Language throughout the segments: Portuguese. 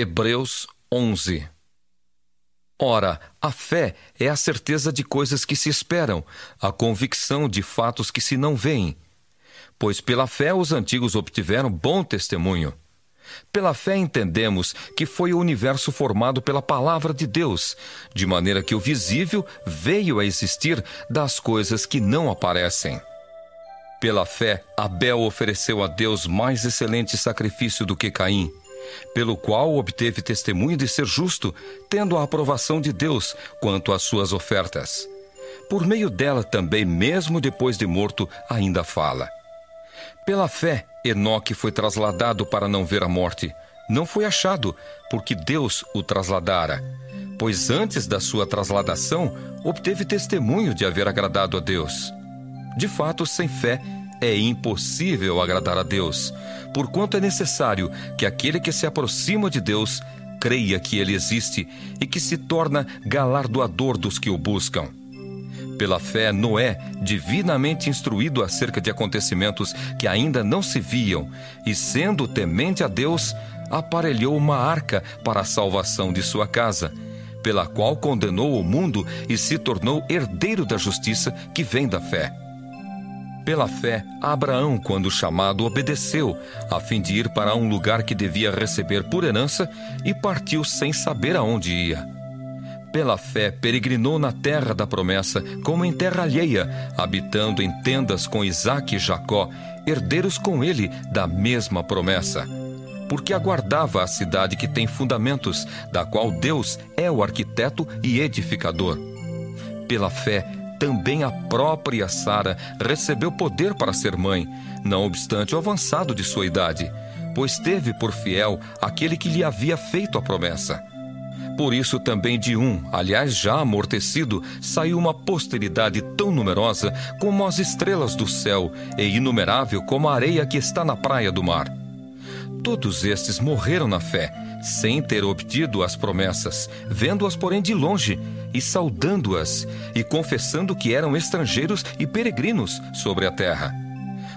Hebreus 11 Ora, a fé é a certeza de coisas que se esperam, a convicção de fatos que se não veem. Pois pela fé os antigos obtiveram bom testemunho. Pela fé entendemos que foi o universo formado pela palavra de Deus, de maneira que o visível veio a existir das coisas que não aparecem. Pela fé, Abel ofereceu a Deus mais excelente sacrifício do que Caim, pelo qual obteve testemunho de ser justo, tendo a aprovação de Deus quanto às suas ofertas. Por meio dela também, mesmo depois de morto, ainda fala. Pela fé, Enoque foi trasladado para não ver a morte. Não foi achado, porque Deus o trasladara. Pois antes da sua trasladação, obteve testemunho de haver agradado a Deus. De fato, sem fé, é impossível agradar a Deus, porquanto é necessário que aquele que se aproxima de Deus creia que ele existe e que se torna galardoador dos que o buscam. Pela fé, Noé, divinamente instruído acerca de acontecimentos que ainda não se viam, e sendo temente a Deus, aparelhou uma arca para a salvação de sua casa, pela qual condenou o mundo e se tornou herdeiro da justiça que vem da fé. Pela fé, Abraão, quando chamado, obedeceu, a fim de ir para um lugar que devia receber por herança, e partiu sem saber aonde ia. Pela fé, peregrinou na terra da promessa, como em terra alheia, habitando em tendas com Isaque e Jacó, herdeiros com ele da mesma promessa. Porque aguardava a cidade que tem fundamentos, da qual Deus é o arquiteto e edificador. Pela fé, também a própria Sara recebeu poder para ser mãe, não obstante o avançado de sua idade, pois teve por fiel aquele que lhe havia feito a promessa. Por isso também de um, aliás já amortecido, saiu uma posteridade tão numerosa como as estrelas do céu e inumerável como a areia que está na praia do mar. Todos estes morreram na fé, sem ter obtido as promessas, vendo-as, porém, de longe, e saudando-as, e confessando que eram estrangeiros e peregrinos sobre a terra.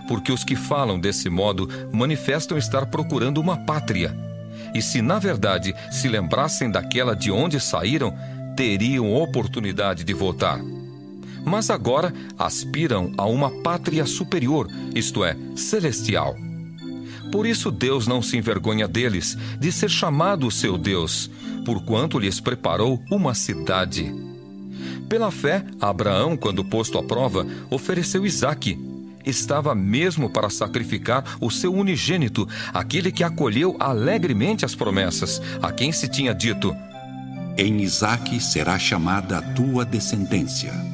Porque os que falam desse modo manifestam estar procurando uma pátria e se na verdade se lembrassem daquela de onde saíram, teriam oportunidade de voltar. Mas agora aspiram a uma pátria superior, isto é, celestial. Por isso Deus não se envergonha deles, de ser chamado seu Deus, porquanto lhes preparou uma cidade. Pela fé, Abraão, quando posto à prova, ofereceu Isaque estava mesmo para sacrificar o seu unigênito, aquele que acolheu alegremente as promessas, a quem se tinha dito: Em Isaque será chamada a tua descendência.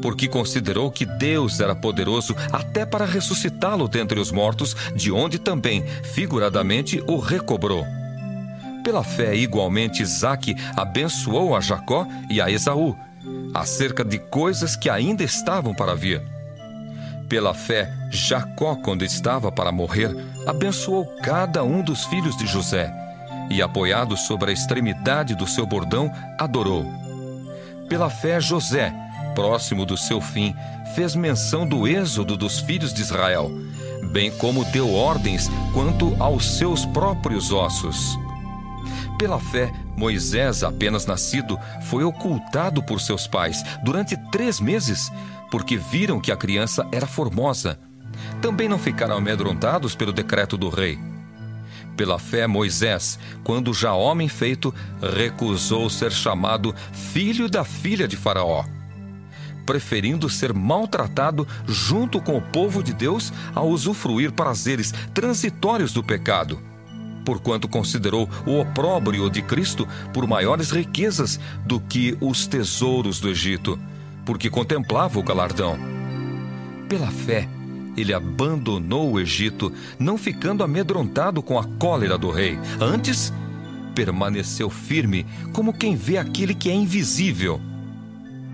Porque considerou que Deus era poderoso até para ressuscitá-lo dentre os mortos, de onde também, figuradamente, o recobrou. Pela fé, igualmente, Isaque abençoou a Jacó e a Esaú, acerca de coisas que ainda estavam para vir pela fé, Jacó, quando estava para morrer, abençoou cada um dos filhos de José e, apoiado sobre a extremidade do seu bordão, adorou. Pela fé, José, próximo do seu fim, fez menção do êxodo dos filhos de Israel, bem como deu ordens quanto aos seus próprios ossos. Pela fé, Moisés, apenas nascido, foi ocultado por seus pais durante três meses porque viram que a criança era formosa. Também não ficaram amedrontados pelo decreto do rei. Pela fé, Moisés, quando já homem feito, recusou ser chamado filho da filha de Faraó, preferindo ser maltratado junto com o povo de Deus a usufruir prazeres transitórios do pecado porquanto considerou o opróbrio de Cristo por maiores riquezas do que os tesouros do Egito porque contemplava o galardão. Pela fé, ele abandonou o Egito, não ficando amedrontado com a cólera do rei. Antes, permaneceu firme, como quem vê aquele que é invisível.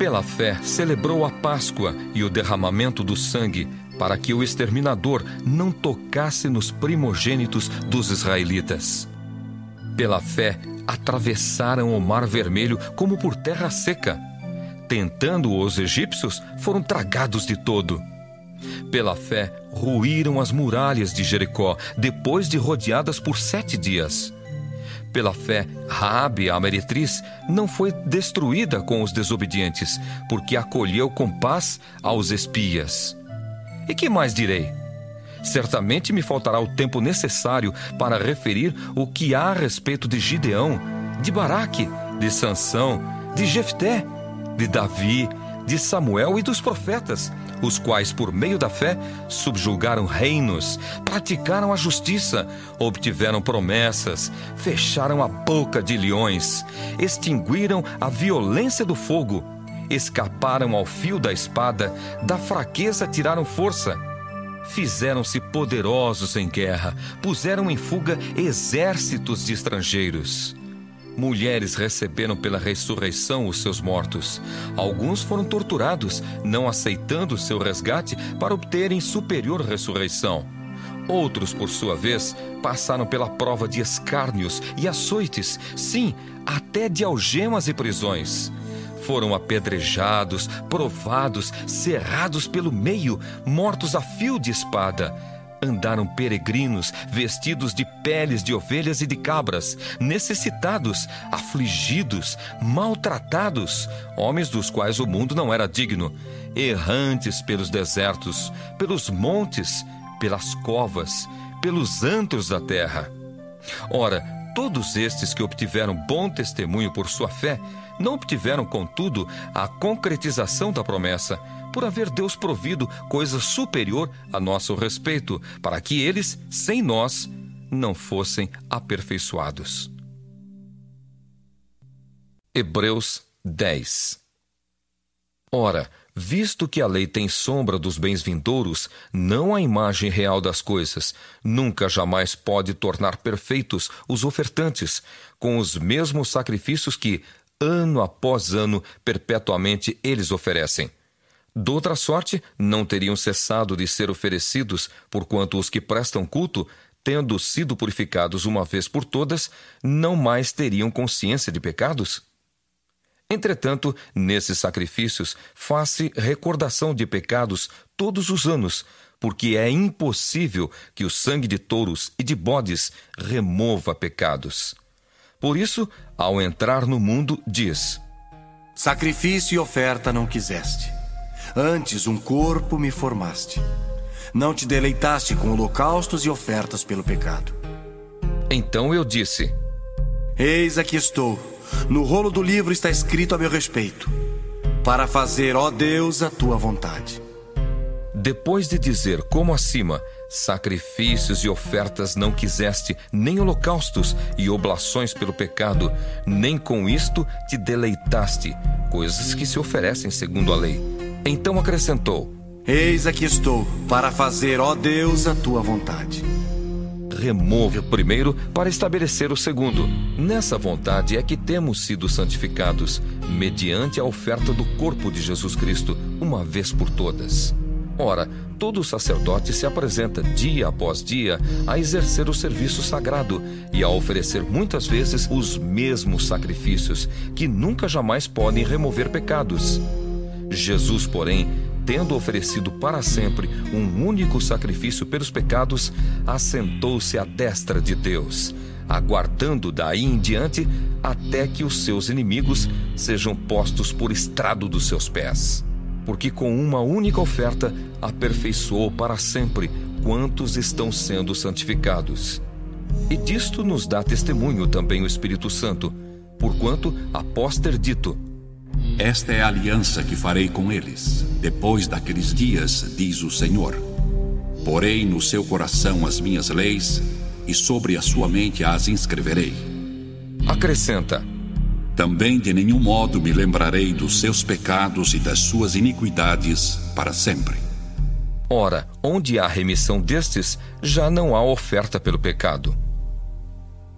Pela fé, celebrou a Páscoa e o derramamento do sangue, para que o exterminador não tocasse nos primogênitos dos israelitas. Pela fé, atravessaram o Mar Vermelho como por terra seca. Tentando os egípcios, foram tragados de todo. Pela fé, ruíram as muralhas de Jericó, depois de rodeadas por sete dias. Pela fé, Raabe, a meretriz, não foi destruída com os desobedientes, porque acolheu com paz aos espias. E que mais direi? Certamente me faltará o tempo necessário para referir o que há a respeito de Gideão, de Baraque, de Sansão, de Jefté, de Davi, de Samuel e dos profetas, os quais, por meio da fé, subjugaram reinos, praticaram a justiça, obtiveram promessas, fecharam a boca de leões, extinguiram a violência do fogo, escaparam ao fio da espada, da fraqueza tiraram força. Fizeram-se poderosos em guerra, puseram em fuga exércitos de estrangeiros. Mulheres receberam pela ressurreição os seus mortos. Alguns foram torturados, não aceitando seu resgate para obterem superior ressurreição. Outros, por sua vez, passaram pela prova de escárnios e açoites, sim, até de algemas e prisões. Foram apedrejados, provados, cerrados pelo meio, mortos a fio de espada andaram peregrinos, vestidos de peles de ovelhas e de cabras, necessitados, afligidos, maltratados, homens dos quais o mundo não era digno, errantes pelos desertos, pelos montes, pelas covas, pelos antros da terra. Ora, todos estes que obtiveram bom testemunho por sua fé, não obtiveram, contudo, a concretização da promessa, por haver Deus provido coisa superior a nosso respeito, para que eles, sem nós, não fossem aperfeiçoados. Hebreus 10 Ora, visto que a lei tem sombra dos bens vindouros, não a imagem real das coisas, nunca jamais pode tornar perfeitos os ofertantes, com os mesmos sacrifícios que, ano após ano, perpetuamente eles oferecem. Doutra sorte, não teriam cessado de ser oferecidos, porquanto os que prestam culto, tendo sido purificados uma vez por todas, não mais teriam consciência de pecados? Entretanto, nesses sacrifícios, faz-se recordação de pecados todos os anos, porque é impossível que o sangue de touros e de bodes remova pecados. Por isso, ao entrar no mundo, diz: Sacrifício e oferta não quiseste Antes um corpo me formaste. Não te deleitaste com holocaustos e ofertas pelo pecado. Então eu disse: Eis aqui estou. No rolo do livro está escrito a meu respeito, para fazer, ó Deus, a tua vontade. Depois de dizer, como acima, sacrifícios e ofertas não quiseste, nem holocaustos e oblações pelo pecado, nem com isto te deleitaste, coisas que se oferecem segundo a lei. Então acrescentou: Eis aqui estou, para fazer, ó Deus, a tua vontade. Remove o primeiro para estabelecer o segundo. Nessa vontade é que temos sido santificados, mediante a oferta do corpo de Jesus Cristo, uma vez por todas. Ora, todo sacerdote se apresenta dia após dia a exercer o serviço sagrado e a oferecer muitas vezes os mesmos sacrifícios, que nunca jamais podem remover pecados. Jesus, porém, tendo oferecido para sempre um único sacrifício pelos pecados, assentou-se à destra de Deus, aguardando daí em diante até que os seus inimigos sejam postos por estrado dos seus pés. Porque com uma única oferta aperfeiçoou para sempre quantos estão sendo santificados. E disto nos dá testemunho também o Espírito Santo, porquanto, após ter dito: esta é a aliança que farei com eles, depois daqueles dias, diz o Senhor. Porei no seu coração as minhas leis, e sobre a sua mente as inscreverei. Acrescenta: Também de nenhum modo me lembrarei dos seus pecados e das suas iniquidades para sempre. Ora, onde há remissão destes, já não há oferta pelo pecado.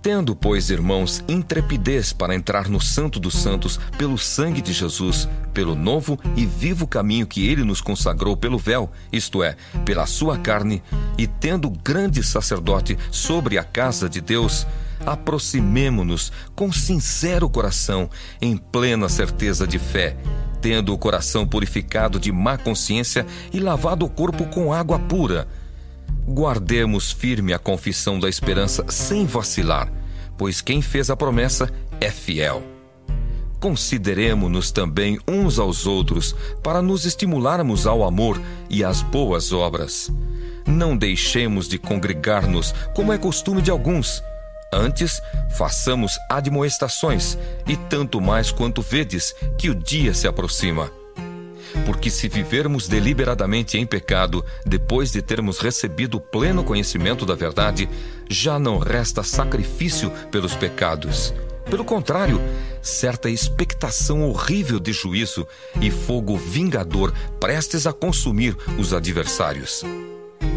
Tendo, pois, irmãos, intrepidez para entrar no Santo dos Santos pelo sangue de Jesus, pelo novo e vivo caminho que ele nos consagrou pelo véu, isto é, pela sua carne, e tendo grande sacerdote sobre a casa de Deus, aproximemo-nos com sincero coração, em plena certeza de fé, tendo o coração purificado de má consciência e lavado o corpo com água pura Guardemos firme a confissão da esperança sem vacilar, pois quem fez a promessa é fiel. Consideremos-nos também uns aos outros para nos estimularmos ao amor e às boas obras. Não deixemos de congregar-nos, como é costume de alguns. Antes, façamos admoestações, e tanto mais quanto vedes que o dia se aproxima. Porque se vivermos deliberadamente em pecado, depois de termos recebido pleno conhecimento da verdade, já não resta sacrifício pelos pecados. Pelo contrário, certa expectação horrível de juízo e fogo vingador prestes a consumir os adversários.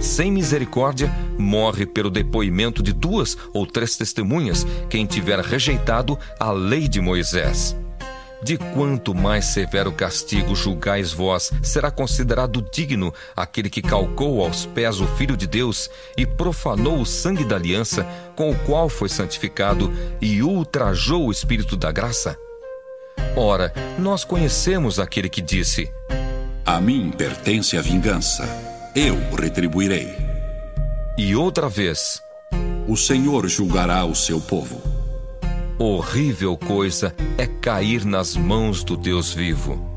Sem misericórdia, morre pelo depoimento de duas ou três testemunhas quem tiver rejeitado a lei de Moisés. De quanto mais severo castigo julgais vós, será considerado digno aquele que calcou aos pés o Filho de Deus e profanou o sangue da aliança com o qual foi santificado e ultrajou o Espírito da graça? Ora, nós conhecemos aquele que disse: A mim pertence a vingança, eu retribuirei. E outra vez: O Senhor julgará o seu povo. Horrível coisa é cair nas mãos do Deus vivo.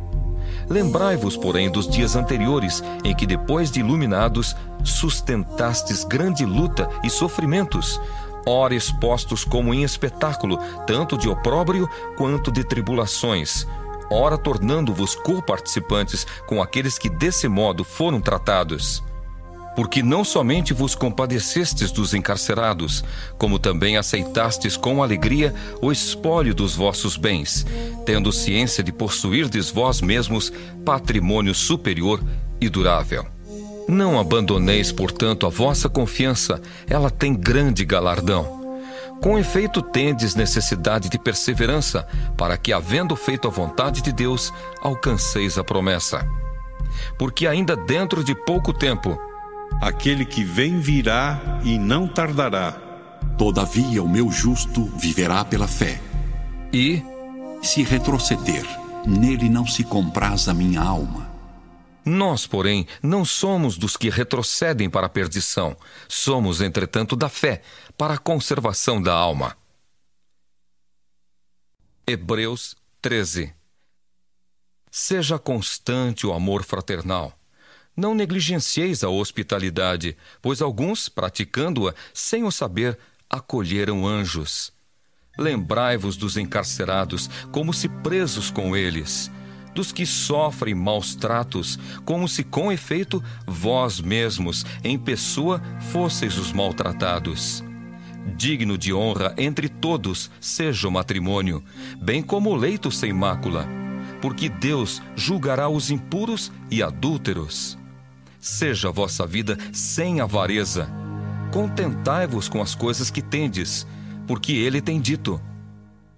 Lembrai-vos, porém, dos dias anteriores, em que, depois de iluminados, sustentastes grande luta e sofrimentos, ora expostos como em espetáculo, tanto de opróbrio quanto de tribulações, ora tornando-vos co-participantes com aqueles que desse modo foram tratados porque não somente vos compadecestes dos encarcerados, como também aceitastes com alegria o espólio dos vossos bens, tendo ciência de possuirdes vós mesmos patrimônio superior e durável. Não abandoneis, portanto, a vossa confiança, ela tem grande galardão. Com efeito, tendes necessidade de perseverança, para que, havendo feito a vontade de Deus, alcanceis a promessa. Porque ainda dentro de pouco tempo, Aquele que vem virá e não tardará. Todavia, o meu justo viverá pela fé. E, se retroceder, nele não se compraz a minha alma. Nós, porém, não somos dos que retrocedem para a perdição. Somos, entretanto, da fé, para a conservação da alma. Hebreus 13 Seja constante o amor fraternal. Não negligencieis a hospitalidade, pois alguns, praticando-a sem o saber, acolheram anjos. Lembrai-vos dos encarcerados, como se presos com eles, dos que sofrem maus tratos, como se com efeito vós mesmos, em pessoa, fosseis os maltratados. Digno de honra entre todos seja o matrimônio, bem como o leito sem mácula, porque Deus julgará os impuros e adúlteros. Seja a vossa vida sem avareza. Contentai-vos com as coisas que tendes, porque ele tem dito: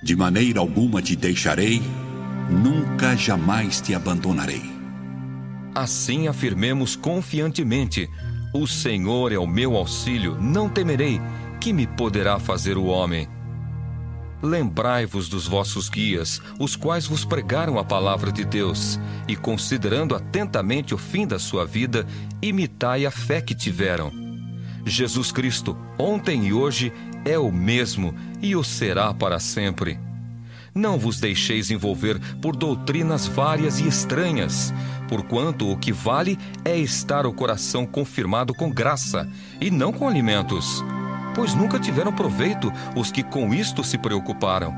De maneira alguma te deixarei, nunca jamais te abandonarei. Assim afirmemos confiantemente: O Senhor é o meu auxílio, não temerei. Que me poderá fazer o homem? Lembrai-vos dos vossos guias, os quais vos pregaram a palavra de Deus, e considerando atentamente o fim da sua vida, imitai a fé que tiveram. Jesus Cristo, ontem e hoje, é o mesmo e o será para sempre. Não vos deixeis envolver por doutrinas várias e estranhas, porquanto o que vale é estar o coração confirmado com graça, e não com alimentos pois nunca tiveram proveito os que com isto se preocuparam.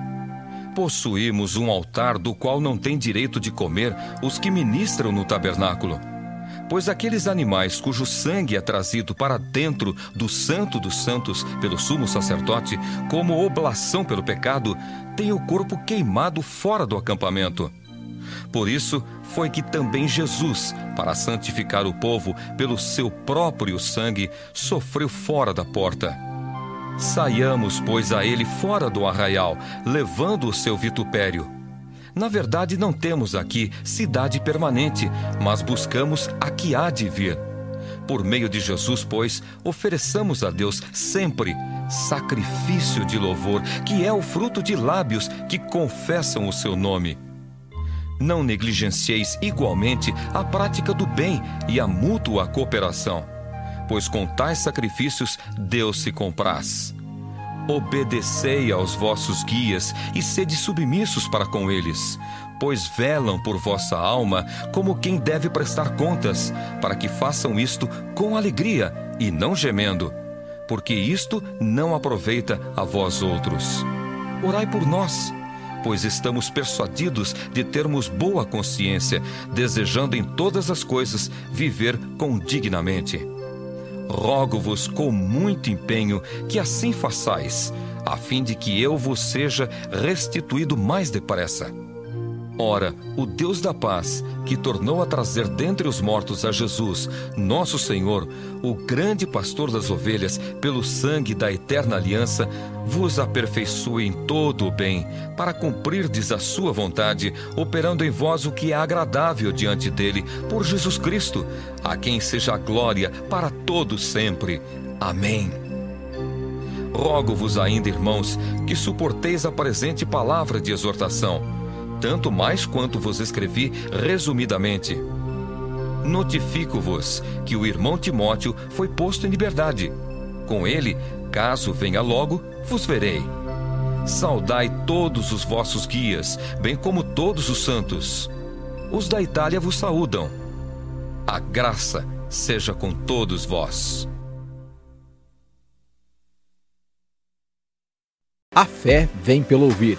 Possuímos um altar do qual não têm direito de comer os que ministram no tabernáculo. Pois aqueles animais cujo sangue é trazido para dentro do Santo dos Santos pelo sumo sacerdote, como oblação pelo pecado, têm o corpo queimado fora do acampamento. Por isso foi que também Jesus, para santificar o povo pelo seu próprio sangue, sofreu fora da porta. Saiamos, pois, a ele fora do arraial, levando o seu vitupério. Na verdade, não temos aqui cidade permanente, mas buscamos a que há de vir. Por meio de Jesus, pois, ofereçamos a Deus sempre sacrifício de louvor, que é o fruto de lábios que confessam o seu nome. Não negligencieis igualmente a prática do bem e a mútua cooperação, pois com tais sacrifícios Deus se compraz. Obedecei aos vossos guias e sede submissos para com eles, pois velam por vossa alma como quem deve prestar contas, para que façam isto com alegria e não gemendo, porque isto não aproveita a vós outros. Orai por nós, pois estamos persuadidos de termos boa consciência, desejando em todas as coisas viver condignamente rogo-vos com muito empenho que assim façais, a fim de que eu vos seja restituído mais depressa. Ora, o Deus da paz, que tornou a trazer dentre os mortos a Jesus, nosso Senhor, o grande pastor das ovelhas, pelo sangue da eterna aliança, vos aperfeiçoe em todo o bem, para cumprirdes a sua vontade, operando em vós o que é agradável diante dele, por Jesus Cristo, a quem seja a glória para todos sempre. Amém. Rogo-vos ainda, irmãos, que suporteis a presente palavra de exortação tanto mais quanto vos escrevi resumidamente. Notifico-vos que o irmão Timóteo foi posto em liberdade. Com ele, caso venha logo, vos verei. Saudai todos os vossos guias, bem como todos os santos. Os da Itália vos saúdam. A graça seja com todos vós. A fé vem pelo ouvir